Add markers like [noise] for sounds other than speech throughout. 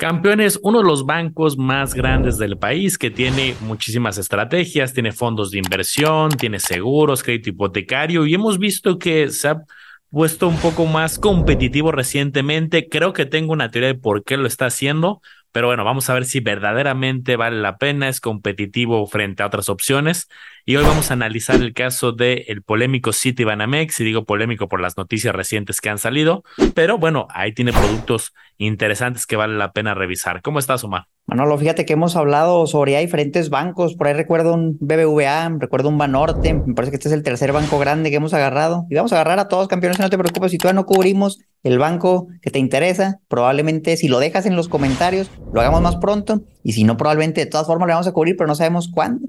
Campeones, uno de los bancos más grandes del país que tiene muchísimas estrategias, tiene fondos de inversión, tiene seguros, crédito hipotecario y hemos visto que se ha puesto un poco más competitivo recientemente. Creo que tengo una teoría de por qué lo está haciendo, pero bueno, vamos a ver si verdaderamente vale la pena, es competitivo frente a otras opciones. Y hoy vamos a analizar el caso del el polémico City Banamex, y digo polémico por las noticias recientes que han salido, pero bueno, ahí tiene productos interesantes que vale la pena revisar. ¿Cómo estás, Omar? Manolo, fíjate que hemos hablado sobre diferentes bancos, por ahí recuerdo un BBVA, recuerdo un Banorte, me parece que este es el tercer banco grande que hemos agarrado, y vamos a agarrar a todos campeones, no te preocupes, si todavía no cubrimos el banco que te interesa, probablemente si lo dejas en los comentarios, lo hagamos más pronto, y si no, probablemente de todas formas lo vamos a cubrir, pero no sabemos cuándo.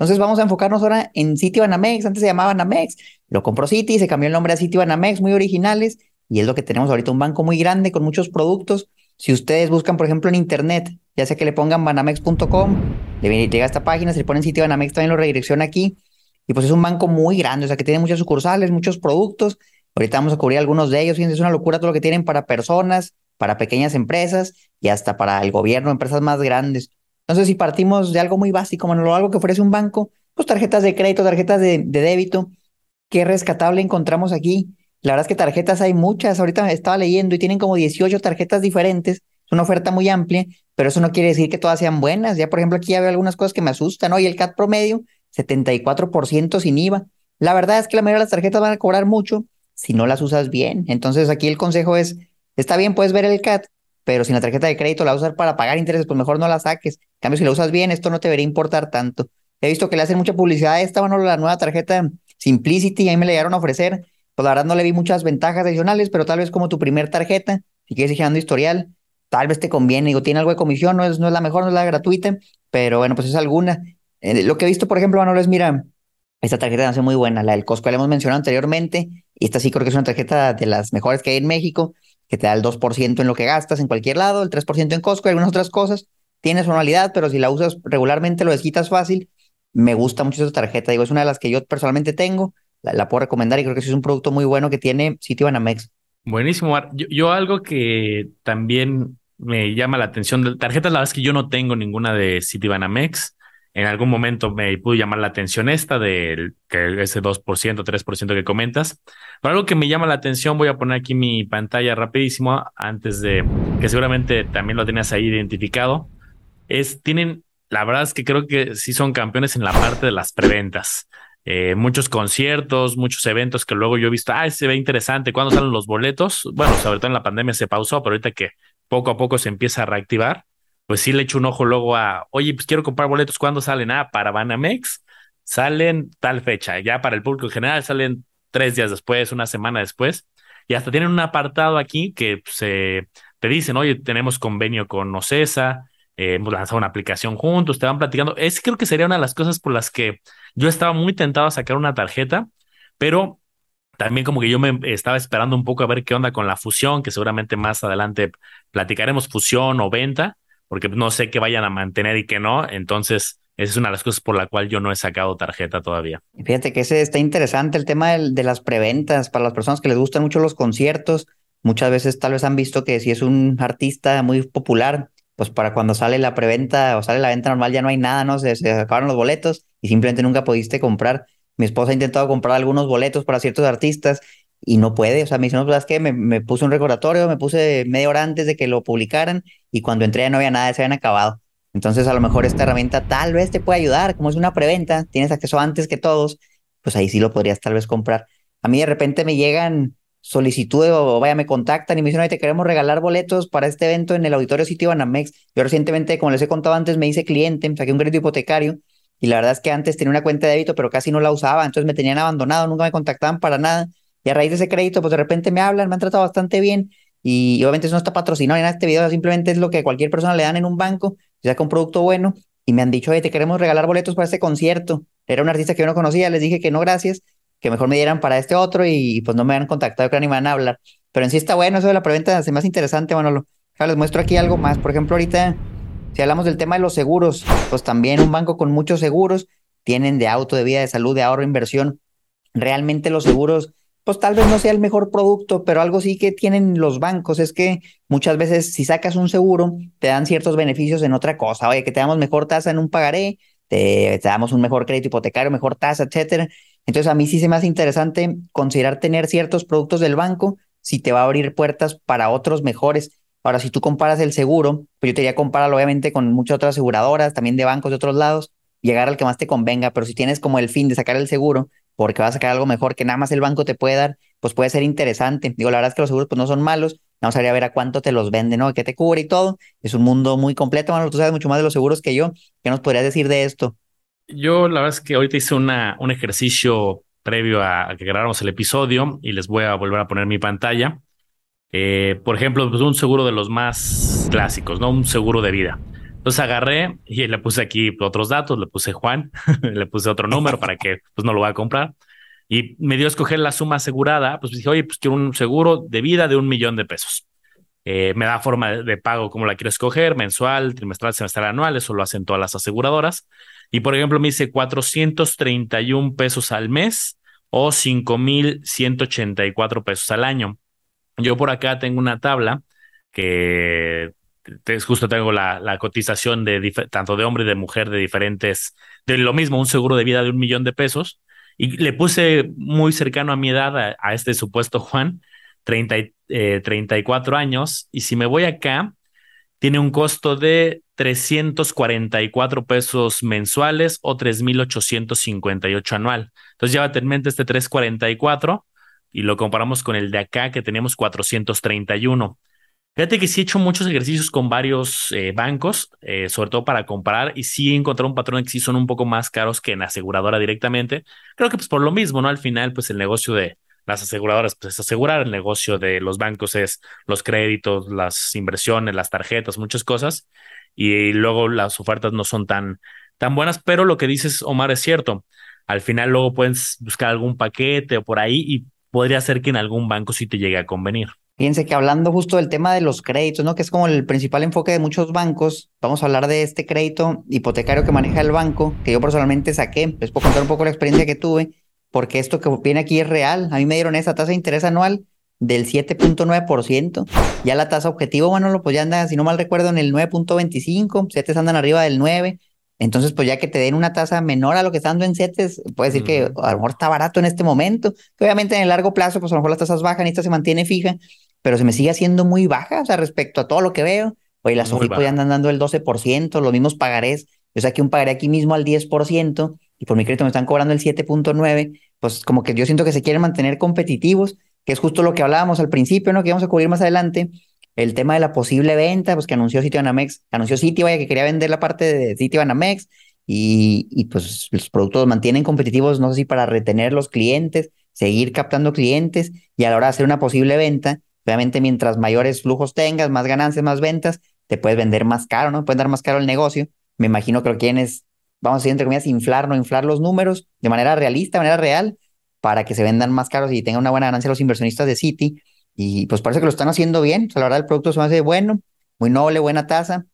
Entonces vamos a enfocarnos ahora en City Banamex. Antes se llamaba Banamex. Lo compró City, se cambió el nombre a City Banamex, muy originales. Y es lo que tenemos ahorita, un banco muy grande con muchos productos. Si ustedes buscan, por ejemplo, en internet, ya sea que le pongan banamex.com, le llega a esta página, se le ponen City Banamex, también lo redirecciona aquí. Y pues es un banco muy grande, o sea que tiene muchas sucursales, muchos productos. Ahorita vamos a cubrir algunos de ellos. Es una locura todo lo que tienen para personas, para pequeñas empresas y hasta para el gobierno, empresas más grandes. Entonces, si partimos de algo muy básico, bueno, algo que ofrece un banco, pues tarjetas de crédito, tarjetas de, débito, ¿qué rescatable encontramos aquí? La verdad es que tarjetas hay muchas, ahorita estaba leyendo y tienen como 18 tarjetas diferentes, es una oferta muy amplia, pero eso no quiere decir que todas sean buenas. Ya, por ejemplo, aquí ya algunas cosas que me asustan, ¿no? Y el CAT promedio, 74% sin IVA. La verdad es que la mayoría de las tarjetas van a cobrar mucho si no las usas bien. Entonces, aquí el consejo es, está bien, puedes ver el CAT, pero si la tarjeta de crédito la usas para pagar intereses, pues mejor no la saques. En cambio, si la usas bien, esto no te debería importar tanto. He visto que le hacen mucha publicidad a esta, bueno, la nueva tarjeta Simplicity, ahí me la llegaron a ofrecer. Pues la verdad no le vi muchas ventajas adicionales, pero tal vez como tu primer tarjeta, si quieres ir generando historial, tal vez te conviene. Digo, tiene algo de comisión, no es, no es la mejor, no es la gratuita, pero bueno, pues es alguna. Eh, lo que he visto, por ejemplo, Manolo, es, mira, esta tarjeta hace muy buena, la del Costco, la hemos mencionado anteriormente, y esta sí creo que es una tarjeta de las mejores que hay en México que te da el 2% en lo que gastas en cualquier lado, el 3% en Costco y algunas otras cosas. Tiene su anualidad, pero si la usas regularmente lo desquitas fácil. Me gusta mucho esa tarjeta. Digo, es una de las que yo personalmente tengo. La, puedo recomendar y creo que es un producto muy bueno que tiene Sitio Banamex. Buenísimo. Yo, yo algo que también me llama la atención tarjetas, la verdad es que yo no tengo ninguna de Citibanamex en algún momento me pudo llamar la atención esta del que ese 2%, 3% que comentas. Pero algo que me llama la atención, voy a poner aquí mi pantalla rapidísimo antes de que seguramente también lo tenías ahí identificado. Es, tienen, la verdad es que creo que sí son campeones en la parte de las preventas. Eh, muchos conciertos, muchos eventos que luego yo he visto, ah, se ve interesante, ¿cuándo salen los boletos? Bueno, sobre todo en la pandemia se pausó, pero ahorita que poco a poco se empieza a reactivar, pues sí le echo un ojo luego a, oye, pues quiero comprar boletos, ¿cuándo salen? Ah, para Banamex salen tal fecha, ya para el público en general salen tres días después, una semana después, y hasta tienen un apartado aquí que se te dicen, oye, tenemos convenio con Ocesa, eh, hemos lanzado una aplicación juntos, te van platicando. Es creo que sería una de las cosas por las que yo estaba muy tentado a sacar una tarjeta, pero también como que yo me estaba esperando un poco a ver qué onda con la fusión, que seguramente más adelante platicaremos fusión o venta, porque no sé qué vayan a mantener y qué no. Entonces, esa es una de las cosas por la cual yo no he sacado tarjeta todavía. Fíjate que ese está interesante el tema de, las preventas para las personas que les gustan mucho los conciertos. Muchas veces tal vez han visto que si es un artista muy popular, pues para cuando sale la preventa o sale la venta normal ya no hay nada, ¿no? Se, se acabaron los boletos y simplemente nunca pudiste comprar. Mi esposa ha intentado comprar algunos boletos para ciertos artistas y no puede. O sea, me dice, no, pues, que me, me puse un recordatorio, me puse media hora antes de que lo publicaran y cuando entré ya no había nada, se habían acabado. Entonces, a lo mejor esta herramienta tal vez te puede ayudar, como es una preventa, tienes acceso antes que todos, pues ahí sí lo podrías tal vez comprar. A mí de repente me llegan solicitudes o vaya, me contactan y me dicen, oye, te queremos regalar boletos para este evento en el Auditorio Sitio Banamex. Yo recientemente, como les he contado antes, me hice cliente, saqué un crédito hipotecario y la verdad es que antes tenía una cuenta de débito, pero casi no la usaba, entonces me tenían abandonado, nunca me contactaban para nada Y a raíz de ese crédito, pues de repente me hablan, me han tratado bastante bien. Y, obviamente eso no está patrocinado en este video, simplemente es lo que cualquier persona le dan en un banco, saca un producto bueno y me han dicho, oye, te queremos regalar boletos para este concierto. Era un artista que yo no conocía, les dije que no, gracias, que mejor me dieran para este otro y pues no me han contactado, creo ni me van a hablar. Pero en sí está bueno, eso de la preventa se me hace interesante, Manolo. les muestro aquí algo más. Por ejemplo, ahorita, si hablamos del tema de los seguros, pues también un banco con muchos seguros tienen de auto, de vida, de salud, de ahorro, inversión. Realmente los seguros pues tal vez no sea el mejor producto, pero algo sí que tienen los bancos es que muchas veces si sacas un seguro, te dan ciertos beneficios en otra cosa. Oye, que te damos mejor tasa en un pagaré, te, damos un mejor crédito hipotecario, mejor tasa, etcétera. Entonces a mí sí se me hace interesante considerar tener ciertos productos del banco si te va a abrir puertas para otros mejores. Ahora, si tú comparas el seguro, pues yo te diría compararlo obviamente con muchas otras aseguradoras, también de bancos de otros lados, llegar al que más te convenga, pero si tienes como el fin de sacar el seguro, porque vas a sacar algo mejor que nada más el banco te puede dar, pues puede ser interesante. Digo, la verdad es que los seguros pues no son malos, vamos a ver a cuánto te los venden, ¿no? ¿Qué te cubre y todo? Es un mundo muy completo, Manolo, tú sabes mucho más de los seguros que yo. ¿Qué nos podrías decir de esto? Yo la verdad es que ahorita hice un ejercicio previo a, que grabáramos el episodio y les voy a volver a poner mi pantalla. Eh, por ejemplo, pues un seguro de los más clásicos, ¿no? Un seguro de vida. Entonces agarré y le puse aquí otros datos, le puse Juan, [laughs] le puse otro número para que pues no lo vaya a comprar. Y me dio a escoger la suma asegurada, pues dije, oye, pues quiero un seguro de vida de un millón de pesos. Eh, me da forma de, pago como la quiero escoger, mensual, trimestral, semestral, anual, eso lo hacen todas las aseguradoras. Y por ejemplo, me dice 431 pesos al mes o 5,184 pesos al año. Yo por acá tengo una tabla que justo tengo la, cotización de tanto de hombre y de mujer de diferentes, de lo mismo, un seguro de vida de un millón de pesos. Y le puse muy cercano a mi edad a, este supuesto Juan, 30, 34 eh, años. Y si me voy acá, tiene un costo de 344 pesos mensuales o 3,858 anual. Entonces llévate en mente este 344 y lo comparamos con el de acá que tenemos 431. Fíjate que sí he hecho muchos ejercicios con varios eh, bancos, eh, sobre todo para comparar, y sí he encontrado un patrón que sí son un poco más caros que en aseguradora directamente. Creo que pues por lo mismo, ¿no? Al final, pues el negocio de las aseguradoras pues es asegurar, el negocio de los bancos es los créditos, las inversiones, las tarjetas, muchas cosas, y luego las ofertas no son tan, tan buenas, pero lo que dices, Omar, es cierto. Al final luego puedes buscar algún paquete o por ahí y podría ser que en algún banco sí te llegue a convenir. Fíjense que hablando justo del tema de los créditos, ¿no? Que es como el principal enfoque de muchos bancos, vamos a hablar de este crédito hipotecario que maneja el banco, que yo personalmente saqué. Les puedo contar un poco la experiencia que tuve, porque esto que viene aquí es real. A mí me dieron esa tasa de interés anual del 7.9%. Ya la tasa objetivo, bueno, pues ya anda, si no mal recuerdo, en el 9.25, CETES andan arriba del 9. Entonces, pues ya que te den una tasa menor a lo que está dando en CETES, puede decir que a lo mejor está barato en este momento. Obviamente en el largo plazo, pues a lo mejor las tasas bajan y esta se mantiene fija, pero se me sigue haciendo muy baja, o sea, respecto a todo lo que veo. Oye, las Sofipo ya andan dando el 12%, los mismos pagarés. Yo saqué un pagaré aquí mismo al 10% y por mi crédito me están cobrando el 7.9%. Pues como que yo siento que se quieren mantener competitivos, que es justo lo que hablábamos al principio, ¿no? Que vamos a cubrir más adelante. El tema de la posible venta, pues que anunció Banamex, anunció City, que quería vender la parte de Citibanamex y, y pues los productos mantienen competitivos, no sé si para retener los clientes, seguir captando clientes y a la hora de hacer una posible venta, Obviamente, mientras mayores flujos tengas, más ganancias, más ventas, te puedes vender más caro, ¿no? Puedes dar más caro el negocio. Me imagino que lo es, vamos a decir, entre comillas, inflar, no inflar los números de manera realista, de manera real, para que se vendan más caros y tengan una buena ganancia los inversionistas de Citi. Y pues parece que lo están haciendo bien. O sea, la verdad, el producto se me hace bueno, muy noble, buena tasa.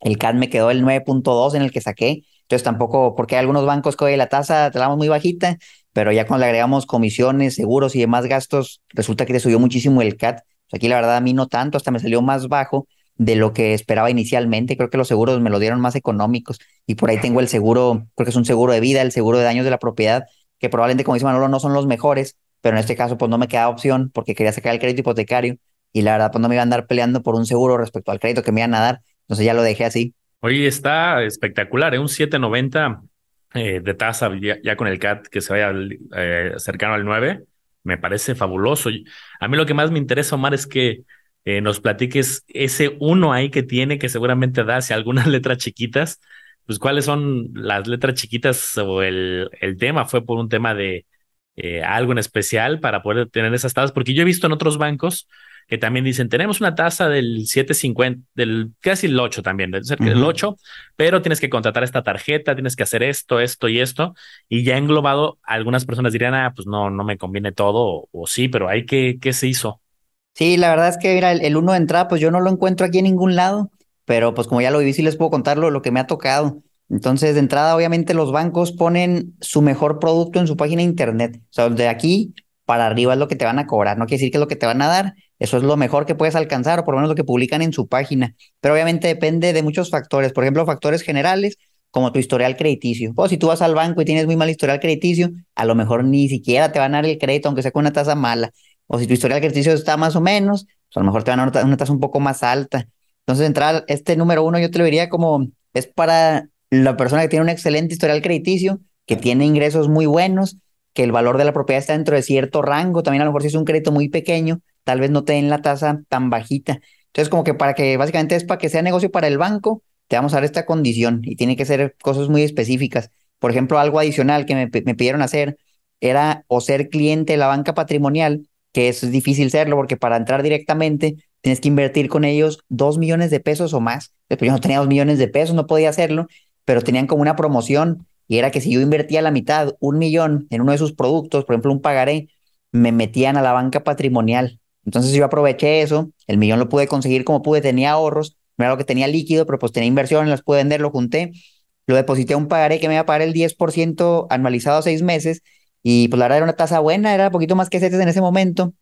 El CAD me quedó el 9.2 en el que saqué. Entonces tampoco, porque hay algunos bancos que hoy la tasa te la damos muy bajita, pero ya cuando le agregamos comisiones, seguros y demás gastos, resulta que te subió muchísimo el CAD. Aquí la verdad a mí no tanto, hasta me salió más bajo de lo que esperaba inicialmente. Creo que los seguros me lo dieron más económicos y por ahí tengo el seguro, creo que es un seguro de vida, el seguro de daños de la propiedad, que probablemente, como dice Manolo, no son los mejores, pero en este caso pues no me queda opción porque quería sacar el crédito hipotecario y la verdad pues no me iba a andar peleando por un seguro respecto al crédito que me iban a dar. Entonces ya lo dejé así. Oye, está espectacular, ¿eh? un 790 eh, de tasa ya, con el CAT que se vaya eh, cercano al 9 me parece fabuloso. A mí lo que más me interesa, Omar, es que eh, nos platiques ese uno ahí que tiene, que seguramente da hacia algunas [laughs] letras chiquitas, pues cuáles son las letras chiquitas o el, el tema, fue por un tema de, eh, algo en especial para poder tener esas tasas, porque yo he visto en otros bancos que también dicen, tenemos una tasa del 750, del casi el 8 también, del cerca del 8, pero tienes que contratar esta tarjeta, tienes que hacer esto, esto y esto, y ya englobado, algunas personas dirían, ah, pues no, no me conviene todo, o, sí, pero hay que, ¿qué se hizo? Sí, la verdad es que mira, el, uno de entrada, pues yo no lo encuentro aquí en ningún lado, pero pues como ya lo viví, sí les puedo contar lo, lo que me ha tocado. Entonces, de entrada, obviamente los bancos ponen su mejor producto en su página de internet. O sea, de aquí para arriba es lo que te van a cobrar. No quiere decir que es lo que te van a dar. Eso es lo mejor que puedes alcanzar, o por lo menos lo que publican en su página. Pero obviamente depende de muchos factores. Por ejemplo, factores generales, como tu historial crediticio. O si tú vas al banco y tienes muy mal historial crediticio, a lo mejor ni siquiera te van a dar el crédito, aunque sea con una tasa mala. O si tu historial crediticio está más o menos, pues a lo mejor te van a dar una tasa un poco más alta. Entonces, entrar este número uno, yo te lo diría como es para la persona que tiene un excelente historial crediticio, que tiene ingresos muy buenos, que el valor de la propiedad está dentro de cierto rango, también a lo mejor si es un crédito muy pequeño, tal vez no te den la tasa tan bajita. Entonces, como que para que básicamente es para que sea negocio para el banco, te vamos a dar esta condición y tiene que ser cosas muy específicas. Por ejemplo, algo adicional que me, me pidieron hacer era o ser cliente de la banca patrimonial, que eso es difícil serlo porque para entrar directamente tienes que invertir con ellos dos millones de pesos o más. Después yo no tenía dos millones de pesos, no podía hacerlo, pero tenían como una promoción y era que si yo invertía la mitad, un millón en uno de sus productos, por ejemplo un pagaré, me metían a la banca patrimonial. Entonces yo aproveché eso, el millón lo pude conseguir como pude, tenía ahorros, no era lo que tenía líquido, pero pues tenía inversiones, las pude vender, lo junté, lo deposité a un pagaré que me iba a pagar el 10% anualizado a seis meses y pues la verdad era una tasa buena, era poquito más que CETES en ese momento.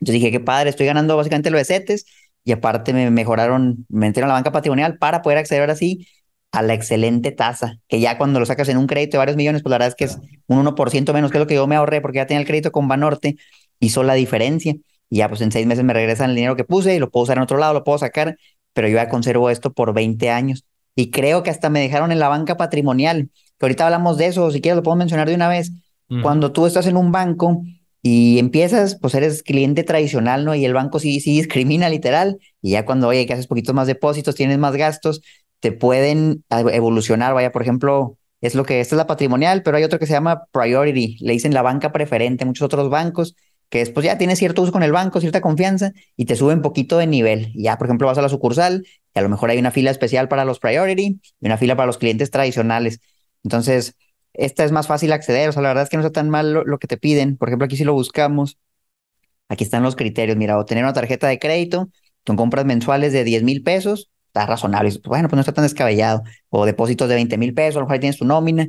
Yo dije, qué padre, estoy ganando básicamente lo de CETES y aparte me mejoraron, me metieron a la banca patrimonial para poder acceder ahora sí a la excelente tasa, que ya cuando lo sacas en un crédito de varios millones, pues la verdad es que es un 1% menos que lo que yo me ahorré porque ya tenía el crédito con Banorte, hizo la diferencia. Y ya pues en seis meses me regresan el dinero que puse y lo puedo usar en otro lado, lo puedo sacar, pero yo ya conservo esto por 20 años. Y creo que hasta me dejaron en la banca patrimonial, que ahorita hablamos de eso, si quieres lo puedo mencionar de una vez. Cuando tú estás en un banco y empiezas, pues eres cliente tradicional, ¿no? Y el banco sí, sí discrimina literal, y ya cuando, oye, que haces poquitos más depósitos, tienes más gastos, te pueden evolucionar, vaya, por ejemplo, es lo que, esta es la patrimonial, pero hay otro que se llama Priority, le dicen la banca preferente, muchos otros bancos, que después ya tienes cierto uso con el banco, cierta confianza, y te suben poquito de nivel. Ya, por ejemplo, vas a la sucursal, y a lo mejor hay una fila especial para los Priority y una fila para los clientes tradicionales. Entonces, esta es más fácil acceder, o sea, la verdad es que no está tan mal lo, que te piden. Por ejemplo, aquí si lo buscamos, aquí están los criterios, mira, o tener una tarjeta de crédito con compras mensuales de 10 mil pesos, está razonable. Bueno, pues no está tan descabellado. O depósitos de 20 mil pesos, a lo mejor tienes tu nómina,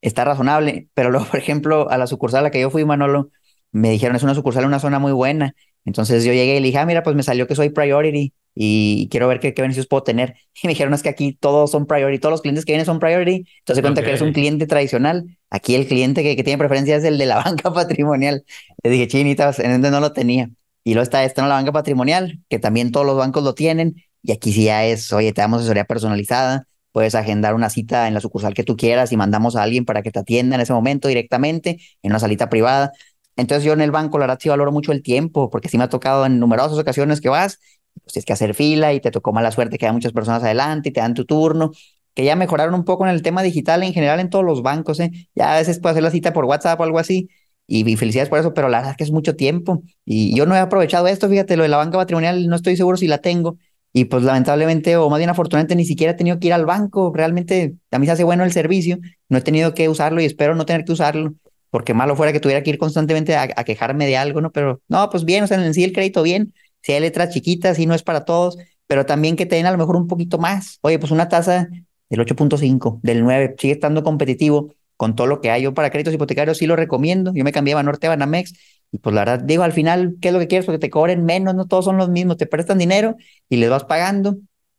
está razonable. Pero luego, [laughs] por ejemplo, a la sucursal a la que yo fui, Manolo, me dijeron, es una sucursal una zona muy buena. Entonces yo llegué y le dije, ah, mira, pues me salió que soy priority y quiero ver qué, qué beneficios puedo tener. [laughs] Y me dijeron, es que aquí todos son priority, todos los clientes que vienen son priority. Entonces cuenta que eres un cliente tradicional. Aquí el cliente que, que, tiene preferencia es el de la [laughs] banca patrimonial. Le dije, chinitas, en donde no lo tenía. Y luego está esta, ¿no? la banca patrimonial, que también todos los bancos lo tienen. Y aquí sí ya es, oye, te damos asesoría personalizada, puedes agendar una cita en la sucursal que tú quieras y mandamos a alguien para que te atienda en ese momento directamente, en una salita privada. Entonces yo en el banco, la verdad, sí valoro mucho el tiempo, porque sí me ha tocado en numerosas ocasiones que vas, pues tienes que hacer fila y te tocó mala suerte que hay muchas personas adelante y te dan tu turno, que ya mejoraron un poco en el tema digital en general en todos los bancos, ¿eh? Ya a veces puedes hacer la cita por WhatsApp o algo así, y, felicidades por eso, pero la verdad es que es mucho tiempo. Y yo no he aprovechado esto, fíjate, lo de la banca patrimonial, no estoy seguro si la tengo, y pues lamentablemente, o más bien afortunadamente, ni siquiera he tenido que ir al banco. Realmente a mí se hace bueno el servicio, no he tenido que usarlo y espero no tener que usarlo, porque malo fuera que tuviera que ir constantemente a, quejarme de algo, ¿no? Pero no, pues bien, o sea, en sí el crédito bien, si hay letras chiquitas, y no es para todos, pero también que te den a lo mejor un poquito más. Oye, pues una tasa del 8.5, del 9, sigue estando competitivo con todo lo que hay. Yo para créditos hipotecarios sí lo recomiendo. Yo me cambié a Banorte a Banamex y pues la verdad, digo, al final, ¿qué es lo que quieres? Porque te cobren menos, no todos son los mismos, te prestan dinero y les vas pagando.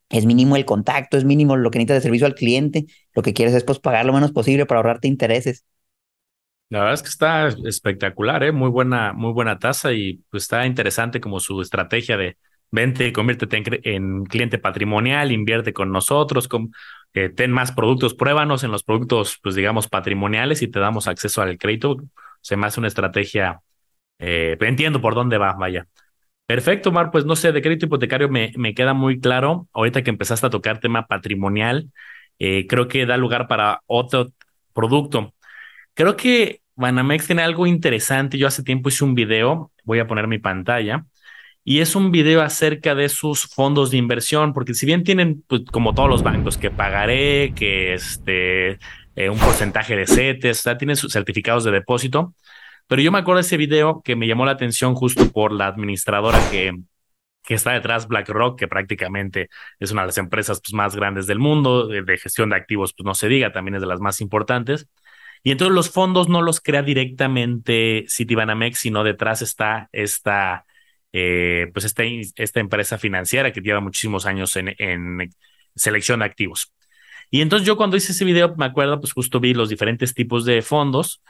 Es mínimo el contacto, es mínimo lo que necesitas de servicio al cliente. Lo que quieres es pues pagar lo menos posible para ahorrarte intereses. La verdad es que está espectacular, ¿eh? muy buena, muy buena tasa y pues está interesante como su estrategia de vente, conviértete en, en cliente patrimonial, invierte con nosotros, eh, ten más productos, pruébanos en los productos, pues digamos, patrimoniales y te damos acceso al crédito. Se me hace una estrategia eh, entiendo por dónde va, vaya. Perfecto, Mar, pues no sé, de crédito hipotecario me, me queda muy claro. Ahorita que empezaste a tocar tema patrimonial, eh, creo que da lugar para otro producto. Creo que Banamex tiene algo interesante. Yo hace tiempo hice un video, voy a poner mi pantalla, y es un video acerca de sus fondos de inversión, porque si bien tienen, pues, como todos los bancos, que pagaré, que este, eh, un porcentaje de CETES, o tienen sus certificados de depósito, pero yo me acuerdo de ese video que me llamó la atención justo por la administradora que, que está detrás BlackRock, que prácticamente es una de las empresas pues, más grandes del mundo, de, de, gestión de activos, pues no se diga, también es de las más importantes. Y entonces los fondos no los crea directamente Citibanamex, sino detrás está esta, eh, pues esta, esta empresa financiera que lleva muchísimos años en, selección de activos. Y entonces yo cuando hice ese video, me acuerdo, pues justo vi los diferentes tipos de fondos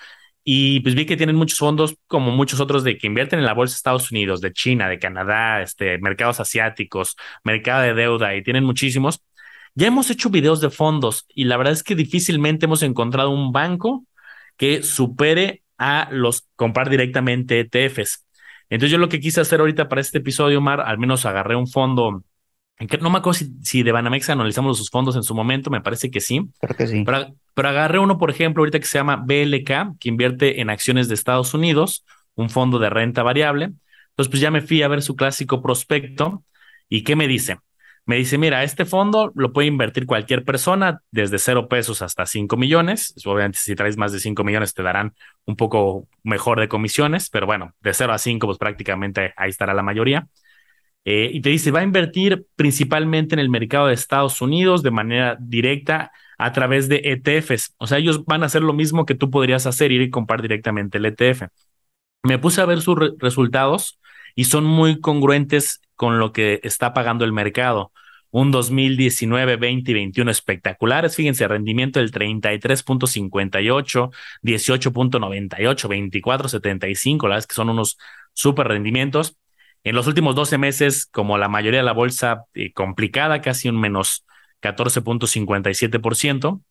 y pues vi que tienen muchos fondos, como muchos otros, de que invierten en la bolsa de Estados Unidos, de China, de Canadá, este, mercados asiáticos, mercado de deuda, y tienen muchísimos. Ya hemos hecho videos de fondos y la verdad es que difícilmente hemos encontrado un banco que supere a los comprar directamente ETFs. Entonces yo lo que quise hacer ahorita para este episodio, Mar, al menos agarré un fondo no me acuerdo si, si, de Banamex analizamos sus fondos en su momento, me parece que sí. Creo que sí. Pero, pero, agarré uno, por ejemplo, ahorita que se llama BLK, que invierte en acciones de Estados Unidos, un fondo de renta variable. Entonces, pues ya me fui a ver su clásico prospecto. ¿Y qué me dice? Me dice, mira, este fondo lo puede invertir cualquier persona desde cero pesos hasta cinco millones. Obviamente, si traes más de cinco millones, te darán un poco mejor de comisiones, pero bueno, de cero a cinco, pues prácticamente ahí estará la mayoría. Eh, y te dice, va a invertir principalmente en el mercado de Estados Unidos de manera directa a través de ETFs. O sea, ellos van a hacer lo mismo que tú podrías hacer, ir y comprar directamente el ETF. Me puse a ver sus re resultados y son muy congruentes con lo que está pagando el mercado. Un 2019, 20 y 21 espectaculares. Fíjense, rendimiento del 33.58, 18.98, 24.75. La verdad es que son unos súper rendimientos. En los últimos 12 meses, como la mayoría de la bolsa eh, complicada, casi un menos 14.57%,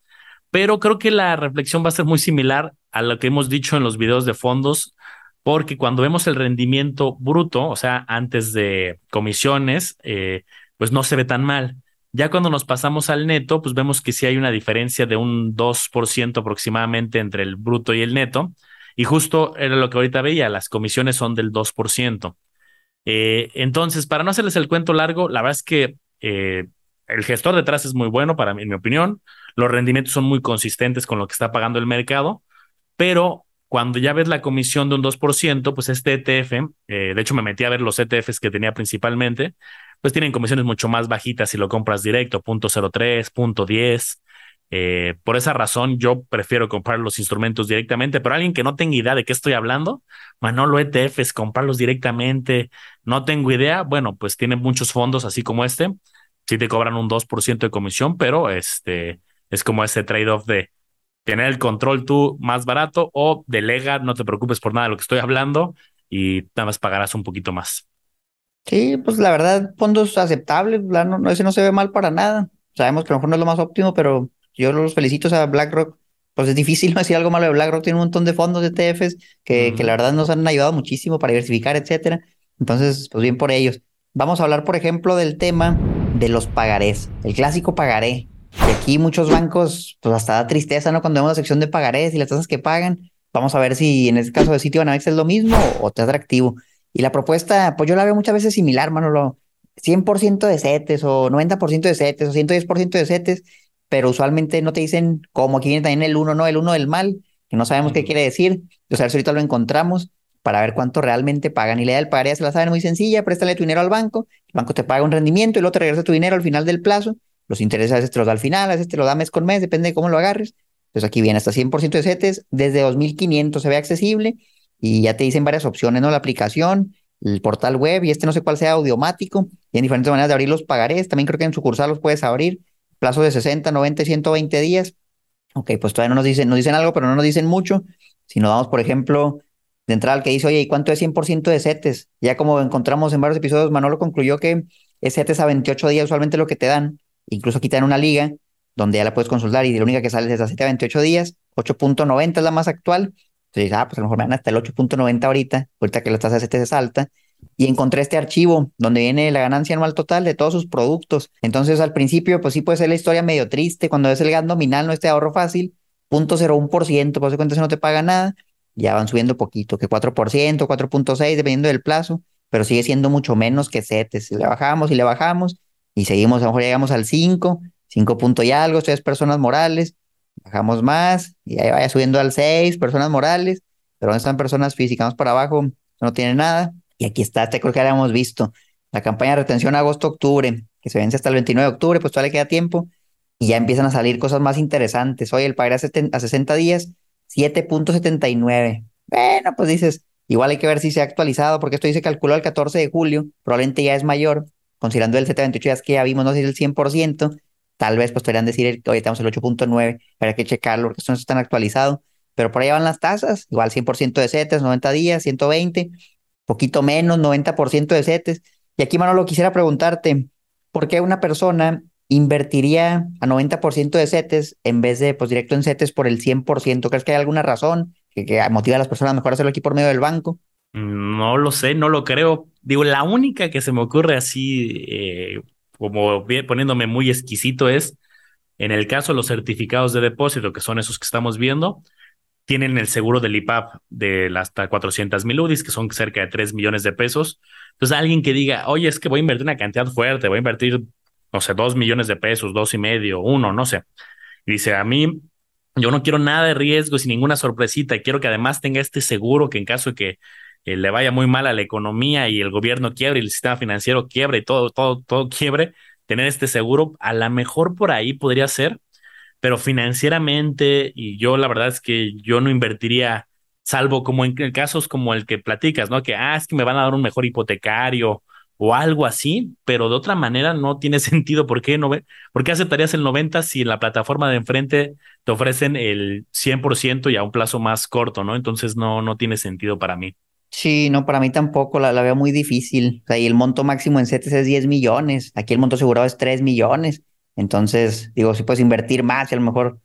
pero creo que la reflexión va a ser muy similar a lo que hemos dicho en los videos de fondos, porque cuando vemos el rendimiento bruto, o sea, antes de comisiones, eh, pues no se ve tan mal. Ya cuando nos pasamos al neto, pues vemos que sí hay una diferencia de un 2% aproximadamente entre el bruto y el neto. Y justo era lo que ahorita veía, las comisiones son del 2%. Eh, entonces, para no hacerles el cuento largo, la verdad es que eh, el gestor detrás es muy bueno, para mí, en mi opinión. Los rendimientos son muy consistentes con lo que está pagando el mercado, pero cuando ya ves la comisión de un 2%, pues este ETF, eh, de hecho me metí a ver los ETFs que tenía principalmente, pues tienen comisiones mucho más bajitas si lo compras directo, 0.03, 0.10. Eh, por esa razón, yo prefiero comprar los instrumentos directamente, pero alguien que no tenga idea de qué estoy hablando, Manolo ETFs, comprarlos directamente, no tengo idea, bueno, pues tiene muchos fondos así como este, sí te cobran un 2% de comisión, pero este es como ese trade-off de tener el control tú más barato o delega, no te preocupes por nada de lo que estoy hablando y nada más pagarás un poquito más. Sí, pues la verdad, fondos aceptables, no, no, ese no se ve mal para nada. Sabemos que a lo mejor no es lo más óptimo, pero yo los felicito a BlackRock. Pues es difícil [laughs] decir algo malo de BlackRock. Tiene un montón de fondos de ETFs que, que la verdad nos han ayudado muchísimo para diversificar, etcétera. Entonces, pues bien por ellos. Vamos a hablar, por ejemplo, del tema de los pagarés. El clásico pagaré. Y aquí muchos bancos, pues hasta da tristeza, ¿no? Cuando vemos la sección de pagarés y las tasas que pagan. Vamos a ver si en este caso de sitio Banamex es lo mismo o, te atractivo. Y la propuesta, pues yo la veo muchas veces similar, Manolo. 100% de CETES o 90% de CETES o 110% de CETES pero usualmente no te dicen cómo. Aquí viene también el uno, ¿no? El uno del mal, que no sabemos qué quiere decir. Entonces, a ver si ahorita lo encontramos para ver cuánto realmente pagan. Y la idea del pagar ya se la saben muy sencilla, préstale tu dinero al banco, el banco te paga un rendimiento y luego te regresa tu dinero al final del plazo. Los intereses a veces te los da al final, a veces te los da mes con mes, depende de cómo lo agarres. Entonces aquí viene hasta 100% de CETES, desde 2500 se ve accesible y ya te dicen varias opciones, ¿no? La aplicación, el portal web y este no sé cuál sea audiomático y en diferentes maneras de abrir los pagarés. También creo que en sucursal los puedes abrir plazo de 60, 90 y 120 días. Ok, pues todavía no nos dicen, nos dicen algo, pero no nos dicen mucho. Si nos vamos, por ejemplo, de entrada al que dice, oye, ¿y cuánto es 100% de CETES? Ya como encontramos en varios episodios, Manolo concluyó que es CETES a 28 días usualmente lo que te dan. Incluso aquí dan una liga donde ya la puedes consultar y la única que sale es a 7 a 28 días. 8.90 es la más actual. Entonces, ah, pues a lo mejor me dan hasta el 8.90 ahorita, ahorita que la tasa de CETES es alta y encontré este archivo donde viene la ganancia anual total de todos sus productos. Entonces, al principio, pues sí puede ser la historia medio triste cuando es el gas nominal, no este ahorro fácil, 0.01%, por eso cuenta no te paga nada, ya van subiendo poquito, que 4%, 4.6, dependiendo del plazo, pero sigue siendo mucho menos que CETES. Le bajamos y le bajamos y seguimos, a lo mejor llegamos al 5, 5 puntos y algo, es personas morales, bajamos más y ahí vaya subiendo al 6, personas morales, pero no están personas físicas, vamos para abajo, no tiene nada. Y aquí está, este creo que ya visto, la campaña de retención agosto-octubre, que se vence hasta el 29 de octubre, pues todavía queda tiempo y ya empiezan a salir cosas más interesantes. Hoy el pagar a, 60 días, 7.79. Bueno, pues dices, igual hay que ver si se ha actualizado, porque esto dice calculó el 14 de julio, probablemente ya es mayor, considerando el 728 ya que ya vimos, no sé si el 100%, tal vez pues podrían decir, hoy estamos el 8.9, hay que checarlo, porque esto no está tan actualizado, pero por ahí van las tasas, igual 100% de CETES, 90 días, 120, poquito menos, 90% de CETES. Y aquí, Manolo, quisiera preguntarte, ¿por qué una persona invertiría a 90% de CETES en vez de, pues, directo en CETES por el 100%? ¿Crees que hay alguna razón que, que motiva a las personas a mejor hacerlo aquí por medio del banco? No lo sé, no lo creo. Digo, la única que se me ocurre así, eh, como poniéndome muy exquisito, es en el caso de los certificados de depósito, que son esos que estamos viendo, tienen el seguro del IPAP de hasta 400 mil UDIs, que son cerca de 3 millones de pesos. Entonces, alguien que diga, oye, es que voy a invertir una cantidad fuerte, voy a invertir, no sé, 2 millones de pesos, dos y medio, uno, no sé. Y dice, a mí, yo no quiero nada de riesgo sin ninguna sorpresita, quiero que además tenga este seguro que en caso de que eh, le vaya muy mal a la economía y el gobierno quiebre y el sistema financiero quiebre y todo, todo, todo quiebre, tener este seguro, a lo mejor por ahí podría ser pero financieramente, y yo la verdad es que yo no invertiría, salvo como en casos como el que platicas, ¿no? Que, ah, es que me van a dar un mejor hipotecario o algo así, pero de otra manera no tiene [laughs] sentido. ¿Por qué, no, ¿Por qué aceptarías el 90 si en la plataforma de enfrente te ofrecen el 100% y a un plazo más corto, ¿no? Entonces no, no tiene sentido para mí. Sí, no, para mí tampoco, la, la veo muy difícil. O sea, y el monto máximo en CETES es 10 millones, aquí el monto asegurado es 3 millones. Entonces, digo, si puedes invertir más y a lo mejor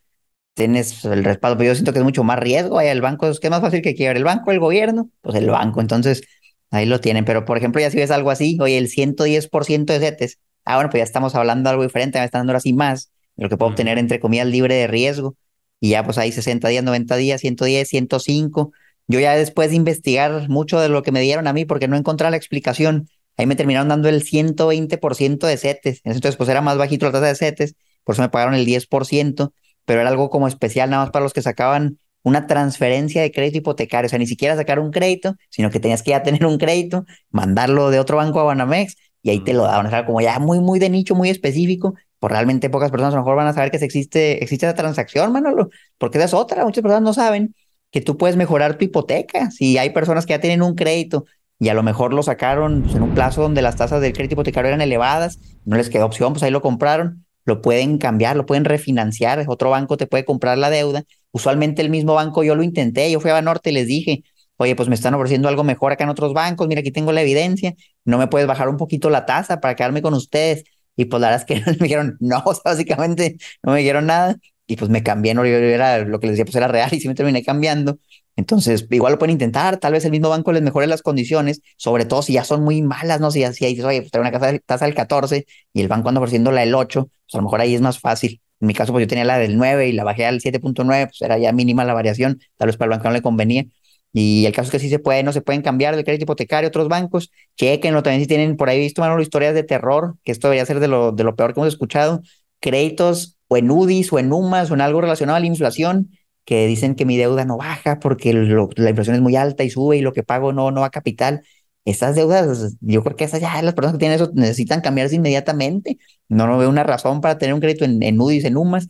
tienes el respaldo, pero yo siento que es mucho más riesgo. el banco es que es más fácil que quiebre el banco, el gobierno, pues el banco. Entonces, ahí lo tienen. Pero, por ejemplo, ya si ves algo así, oye, el 110% de CETES, ah, bueno, pues ya estamos hablando de algo diferente, me están dando así más de lo que puedo obtener, entre comillas, libre de riesgo. Y ya, pues ahí 60 días, 90 días, 110, 105. Yo ya después de investigar mucho de lo que me dieron a mí, porque no encontré la explicación, Ahí me terminaron dando el 120% de CETES. Entonces, pues era más bajito la tasa de CETES, por eso me pagaron el 10%, pero era algo como especial nada más para los que sacaban una transferencia de crédito hipotecario, o sea, ni siquiera sacar un crédito, sino que tenías que ya tener un crédito, mandarlo de otro banco a Banamex y ahí te lo daban, o sea, como ya muy, muy de nicho, muy específico, pues realmente pocas personas a lo mejor van a saber que existe, existe esa transacción, Manolo, porque esa es otra, muchas personas no saben que tú puedes mejorar tu hipoteca, si hay personas que ya tienen un crédito y a lo mejor lo sacaron pues, en un plazo donde las tasas del crédito hipotecario eran elevadas, no les quedó opción, pues ahí lo compraron, lo pueden cambiar, lo pueden refinanciar, otro banco te puede comprar la deuda. Usualmente el mismo banco yo lo intenté, yo fui a Banorte y les dije, oye, pues me están ofreciendo algo mejor acá en otros bancos, mira, aquí tengo la evidencia, no me puedes bajar un poquito la tasa para quedarme con ustedes. Y pues la verdad es que [laughs] me dijeron, no, básicamente no me dijeron nada. Y pues me cambié, no era lo que les decía, pues era real y sí me terminé cambiando. Entonces, igual lo pueden intentar, tal vez el mismo banco les mejore las condiciones, sobre todo si ya son muy malas, ¿no? Si, si ahí dices, oye, pues una casa, tasa del 14 y el banco anda ofreciendo la del 8, pues a lo mejor ahí es más fácil. En mi caso, pues yo tenía la del 9 y la bajé al 7.9, pues era ya mínima la variación, tal vez para el banco no le convenía. Y el caso es que sí se puede, no se pueden cambiar de crédito hipotecario a otros bancos. Chequenlo también si tienen por ahí visto, Manolo, historias de terror, que esto debería ser de lo, de lo peor que hemos escuchado. Créditos o en UDIs o en UMAS o en algo relacionado a la inflación que dicen que mi deuda no baja porque la inflación es muy alta y sube y lo que pago no, no va a capital. Estas deudas, yo creo que esas ya las personas que tienen eso necesitan cambiarse inmediatamente. No, no veo una razón para tener un crédito en, en UDIs, en UMAS,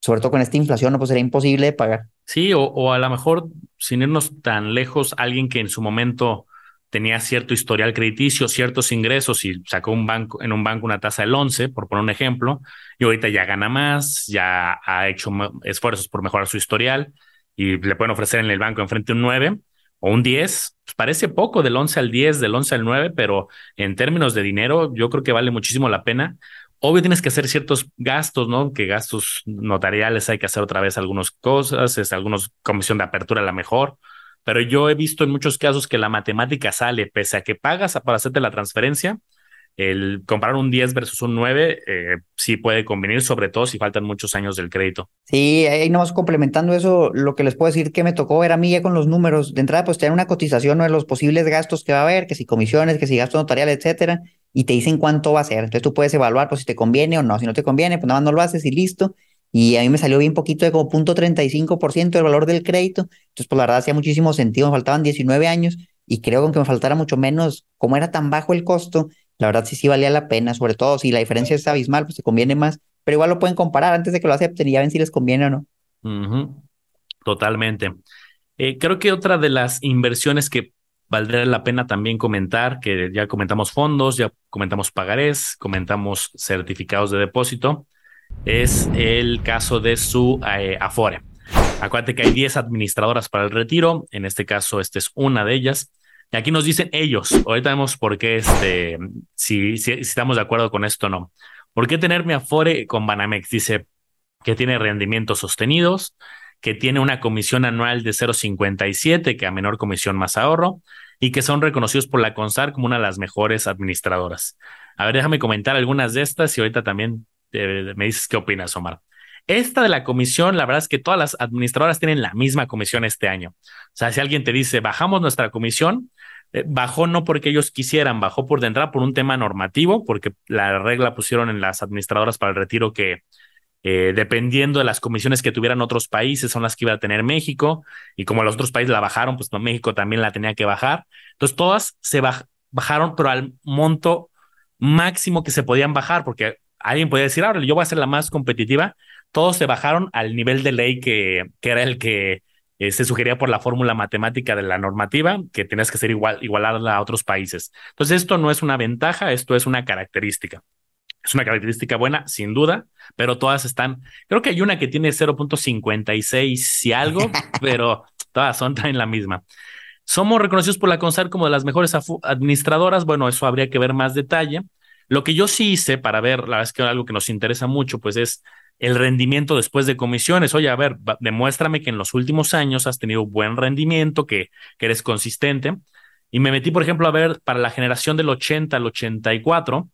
sobre todo con esta inflación, no pues sería imposible de pagar. Sí, o, o a lo mejor, sin irnos tan lejos, alguien que en su momento tenía cierto historial crediticio, ciertos ingresos y sacó un banco, en un banco una tasa del 11, por poner un ejemplo, y ahorita ya gana más, ya ha hecho esfuerzos por mejorar su historial y le pueden ofrecer en el banco enfrente un 9 o un 10, pues parece poco del 11 al 10, del 11 al 9, pero en términos de dinero yo creo que vale muchísimo la pena. Obvio tienes que hacer ciertos gastos, ¿no? Que gastos notariales hay que hacer otra vez algunas cosas, es algunos comisión de apertura a la mejor, pero yo he visto en muchos casos que la matemática sale, pese a que pagas para hacerte la transferencia, el comprar un 10 versus un 9 eh, sí puede convenir, sobre todo si faltan muchos años del crédito. Sí, ahí nomás complementando eso, lo que les puedo decir que me tocó ver a mí ya con los números. De entrada, pues tener una cotización de los posibles gastos que va a haber, que si comisiones, que si gastos notariales, etcétera, y te dicen cuánto va a ser. Entonces tú puedes evaluar pues si te conviene o no. Si no te conviene, pues nada más no lo haces y listo. Y a mí me salió bien poquito de como 0.35% del valor del crédito. Entonces, pues la verdad hacía muchísimo sentido. Me faltaban 19 años y creo que aunque me faltara mucho menos, como era tan bajo el costo, la verdad sí sí valía la pena, sobre todo si la diferencia es abismal, pues se conviene más, pero igual lo pueden comparar antes de que lo acepten y ya ven si les conviene o no. Totalmente. Eh, creo que otra de las inversiones que valdría la pena también comentar, que ya comentamos fondos, ya comentamos pagarés, comentamos certificados de depósito, es el caso de su eh, Afore. Acuérdate que hay 10 administradoras para el retiro, en este caso esta es una de ellas. Y aquí nos dicen ellos, ahorita vemos por qué, este, si, si, estamos de acuerdo con esto o no. ¿Por qué tener mi Afore con Banamex? Dice que tiene rendimientos sostenidos, que tiene una comisión anual de 0.57, que a menor comisión más ahorro, y que son reconocidos por la CONSAR como una de las mejores administradoras. A ver, déjame comentar algunas de estas y ahorita también me dices qué opinas, Omar. Esta de la comisión, la verdad es que todas las administradoras tienen la misma comisión este año. O sea, si alguien te dice, bajamos nuestra comisión, eh, bajó no porque ellos quisieran, bajó por dentro por un tema normativo, porque la regla pusieron en las administradoras para el retiro que eh, dependiendo de las comisiones que tuvieran otros países son las que iba a tener México y como los otros países la bajaron, pues México también la tenía que bajar. Entonces todas se bajaron, pero al monto máximo que se podían bajar, porque alguien podía decir, ahora yo voy a ser la más competitiva. Todos se bajaron al nivel de ley que, que era el que eh, se sugería por la fórmula matemática de la normativa, que tenías que ser igual, igualada a otros países. Entonces, esto no es una ventaja, esto es una característica. Es una característica buena, sin duda, pero todas están, creo que hay una que tiene 0.56 y algo, [laughs] pero todas son en la misma. Somos reconocidos por la CONSAR como de las mejores administradoras. Bueno, eso habría que ver más detalle. Lo que yo sí hice para ver, la verdad es que algo que nos interesa mucho, pues es el rendimiento después de comisiones. Oye, a ver, demuéstrame que en los últimos años has tenido buen rendimiento, que, eres consistente. Y me metí, por ejemplo, a ver para la generación del 80 al 84,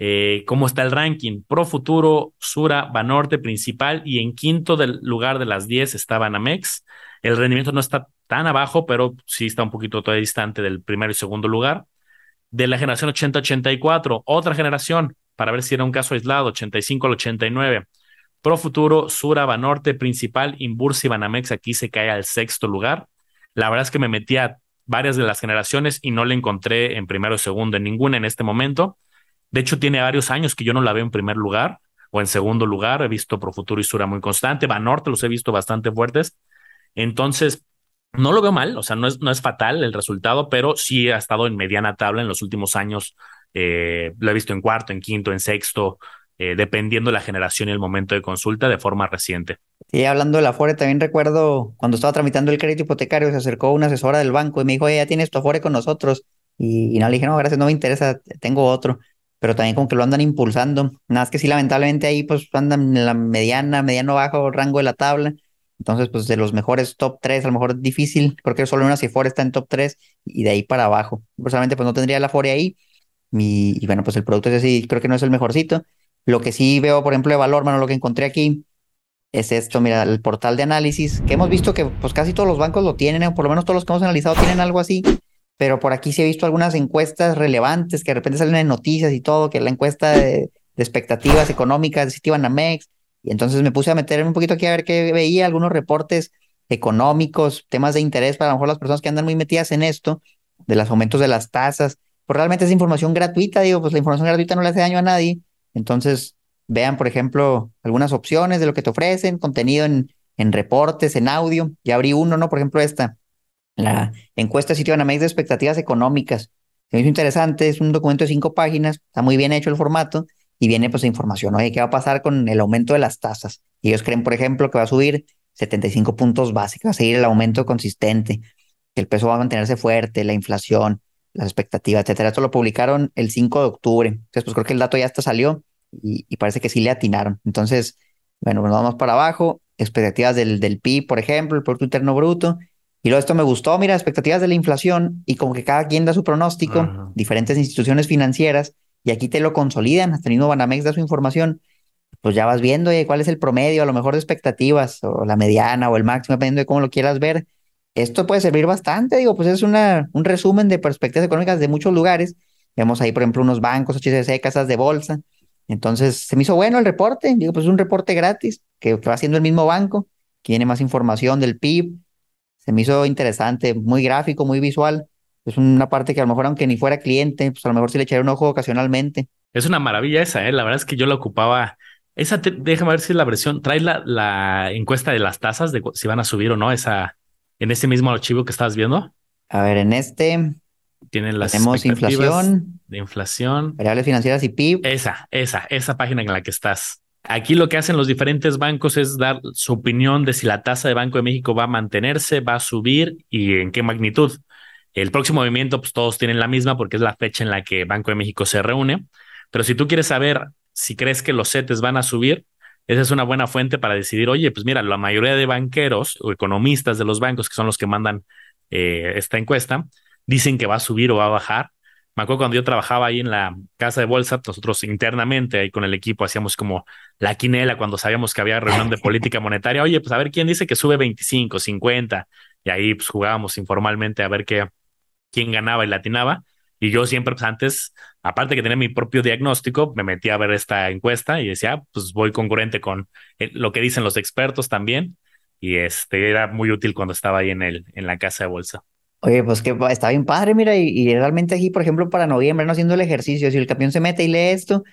eh, cómo está el ranking. Pro Futuro, Sura, Banorte principal y en quinto del lugar de las 10 está Banamex. El rendimiento no está tan abajo, pero sí está un poquito todavía distante del primero y segundo lugar. De la generación 80-84, otra generación, para ver si era un caso aislado, 85 al 89. Pro Futuro, Sura, Banorte, Principal, Inbursa y Banamex aquí se cae al sexto lugar. La verdad es que me metí a varias de las generaciones y no le encontré en primero o segundo en ninguna en este momento. De hecho, tiene varios años que yo no la veo en primer lugar o en segundo lugar. He visto Pro Futuro y Sura muy constante. Banorte los he visto bastante fuertes. Entonces, no lo veo mal, o sea, no es, no es fatal el resultado, pero sí ha estado en mediana tabla en los últimos años. Eh, lo he visto en cuarto, en quinto, en sexto, eh, dependiendo de la generación y el momento de consulta de forma reciente. Y hablando de la Afore, también recuerdo cuando estaba tramitando el crédito hipotecario, se acercó una asesora del banco y me dijo, ya tienes tu Afore con nosotros. Y, y no le dije, no, gracias, no me interesa, tengo otro. Pero también como que lo andan impulsando. Nada más que sí, lamentablemente ahí pues andan en la mediana, mediano bajo rango de la tabla. Entonces, pues de los mejores top 3, a lo mejor difícil, porque solo una Afore está en top 3 y de ahí para abajo. Personalmente, pues no tendría la Afore ahí. Y, y, bueno, pues el producto es así, creo que no es el mejorcito. Lo que sí veo, por ejemplo, de valor, mano, lo que encontré aquí es esto, mira, el portal de análisis, que hemos visto que pues casi todos los bancos lo tienen, o por lo menos todos los que hemos analizado tienen algo así, pero por aquí sí he visto algunas encuestas relevantes que de repente salen en noticias y todo, que la encuesta de, expectativas económicas de Citibanamex, entonces me puse a meter un poquito aquí a ver qué veía, algunos reportes económicos, temas de interés para a lo mejor las personas que andan muy metidas en esto, de los aumentos de las tasas, pues realmente es información gratuita, digo, pues la información gratuita no le hace daño a nadie, entonces, vean, por ejemplo, algunas opciones de lo que te ofrecen, contenido en, en reportes, en audio. Ya abrí uno, ¿no? Por ejemplo, esta, la encuesta sitio Banamex de expectativas económicas. Se hizo interesante, es un documento de cinco páginas, está muy bien hecho el formato y viene pues información, oye, ¿qué va a pasar con el aumento de las tasas? Y ellos creen, por ejemplo, que va a subir 75 puntos básicos, va a seguir el aumento consistente, que el peso va a mantenerse fuerte, la inflación, las expectativas, etcétera. Esto lo publicaron el 5 de octubre. Entonces, pues creo que el dato ya hasta salió y, parece que sí le atinaron. Entonces, bueno, nos vamos para abajo. Expectativas del, del PIB, por ejemplo, el Producto Interno Bruto. Y luego esto me gustó, mira, expectativas de la inflación y como que cada quien da su pronóstico, diferentes instituciones financieras, y aquí te lo consolidan, hasta mismo Banamex da su información, pues ya vas viendo cuál es el promedio, a lo mejor de expectativas, o la mediana o el máximo, dependiendo de cómo lo quieras ver. Esto puede servir bastante, digo, pues es una, un resumen de perspectivas económicas de muchos lugares. Vemos ahí, por ejemplo, unos bancos, HCC, casas de bolsa. Entonces, se me hizo bueno el reporte, digo, pues es un reporte gratis que, que va haciendo el mismo banco, tiene más información del PIB. Se me hizo interesante, muy gráfico, muy visual es una parte que a lo mejor aunque ni fuera cliente, pues a lo mejor sí le echaré un ojo ocasionalmente. Es una maravilla esa, ¿eh? La verdad es que yo la ocupaba. Esa, déjame ver si la versión, trae la, la encuesta de las tasas de si van a subir o no, esa, en ese mismo archivo que estás viendo. A ver, en este tienen las tenemos inflación, de inflación, variables financieras y PIB. Esa, esa, esa página en la que estás. Aquí lo que hacen los diferentes bancos es dar su opinión de si la tasa de Banco de México va a mantenerse, va a subir y en qué magnitud. El próximo movimiento, pues todos tienen la misma porque es la fecha en la que Banco de México se reúne. Pero si tú quieres saber si crees que los CETES van a subir, esa es una buena fuente para decidir, oye, pues mira, la mayoría de banqueros o economistas de los bancos, que son los que mandan eh, esta encuesta, dicen que va a subir o va a bajar. Me acuerdo cuando yo trabajaba ahí en la casa de bolsa, nosotros internamente ahí con el equipo hacíamos como la quinela cuando sabíamos que había reunión de [laughs] política monetaria. Oye, pues a ver quién dice que sube 25, 50. Y ahí pues jugábamos informalmente a ver qué, quién ganaba y latinaba. Y yo siempre, pues antes, aparte que tenía mi propio diagnóstico, me metí a ver esta encuesta y decía, ah, pues voy concurrente con eh, lo que dicen los expertos también. Y este era muy útil cuando estaba ahí en, el, en la casa de bolsa. Oye, pues que está bien padre, mira, y, realmente aquí, por ejemplo, para noviembre, no haciendo el ejercicio, si el campeón se mete y lee esto,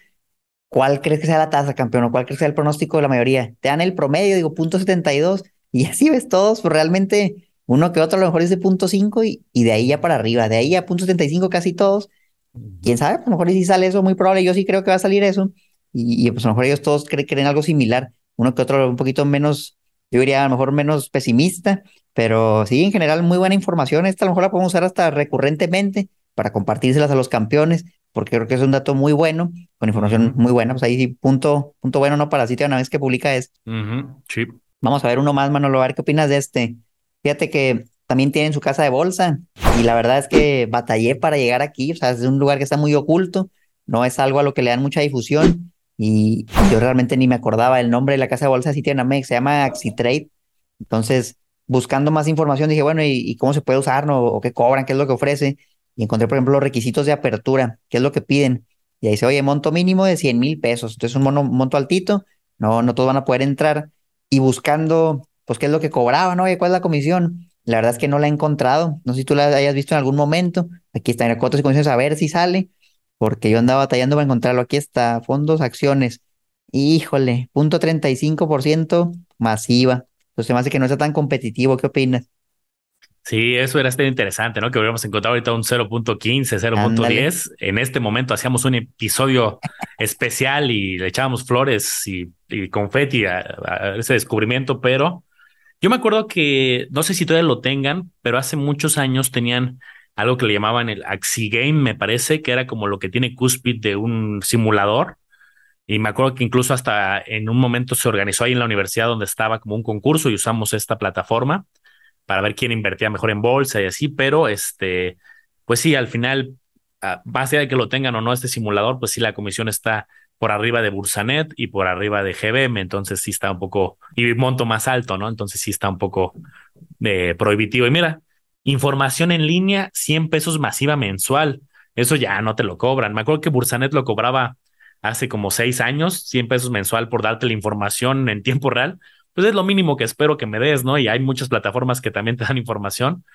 ¿cuál crees que sea la tasa, campeón? ¿O cuál crees que sea el pronóstico de la mayoría? Te dan el promedio, digo, punto 72, y así ves todos, pues realmente uno que otro a lo mejor es de punto .5 y, y de ahí ya para arriba, de ahí a punto .75 casi todos. Quién sabe, a lo mejor si sale eso, muy probable, yo sí creo que va a salir eso. Y, pues a lo mejor ellos todos creen, creen algo similar, uno que otro un poquito menos, yo diría a lo mejor menos pesimista, pero sí, en general muy buena información. Esta a lo mejor la podemos usar hasta recurrentemente para compartírselas a los campeones, porque creo que es un dato muy bueno, con información muy buena. Pues ahí sí, punto, punto bueno, ¿no? Para sitio una vez que publica esto. Sí. Vamos a ver uno más, Manolo, a ver qué opinas de este. Fíjate que también tienen su casa de bolsa y la verdad es que batallé para llegar aquí, o sea, es un lugar que está muy oculto, no es algo a lo que le dan mucha difusión y yo realmente ni me acordaba el nombre de la casa de bolsa Citienamex, se llama Axitrade. Entonces, buscando más información dije, bueno, ¿y, cómo se puede usar, no? o qué cobran, qué es lo que ofrece? Y encontré, por ejemplo, los requisitos de apertura, qué es lo que piden. Y ahí dice, oye, monto mínimo de 100 mil pesos. Entonces, un monto altito, no, no todos van a poder entrar. Y buscando pues qué es lo que cobraba, ¿no? ¿Cuál es la comisión? La verdad es que no la he encontrado. No sé si tú la hayas visto en algún momento. Aquí está en el cotos y comisiones a ver si sale, porque yo andaba batallando para encontrarlo. Aquí está, fondos, acciones. Híjole, punto 35% masiva. Entonces, me hace que no sea tan competitivo. ¿Qué opinas? Sí, eso era interesante, ¿no? Que hubiéramos encontrado ahorita un 0.15, 0.10. En este momento hacíamos un episodio [laughs] especial y le echábamos flores y, confeti a, ese descubrimiento, pero yo me acuerdo que, no sé si todavía lo tengan, pero hace muchos años tenían algo que le llamaban el Axigame, me parece, que era como lo que tiene Cuspid de un simulador. Y me acuerdo que incluso hasta en un momento se organizó ahí en la universidad donde estaba como un concurso y usamos esta plataforma para ver quién invertía mejor en bolsa y así, pero este, pues sí, al final, más allá de que lo tengan o no este simulador, pues sí, la comisión está por arriba de Bursanet y por arriba de GBM, entonces sí está un poco, y monto más alto, ¿no? Entonces sí está un poco eh, prohibitivo. Y mira, información en línea, 100 pesos masiva mensual, eso ya no te lo cobran. Me acuerdo que Bursanet lo cobraba hace como seis años, 100 pesos mensual por darte la información en tiempo real pues es lo mínimo que espero que me des, ¿no? Y hay muchas plataformas que también te dan información,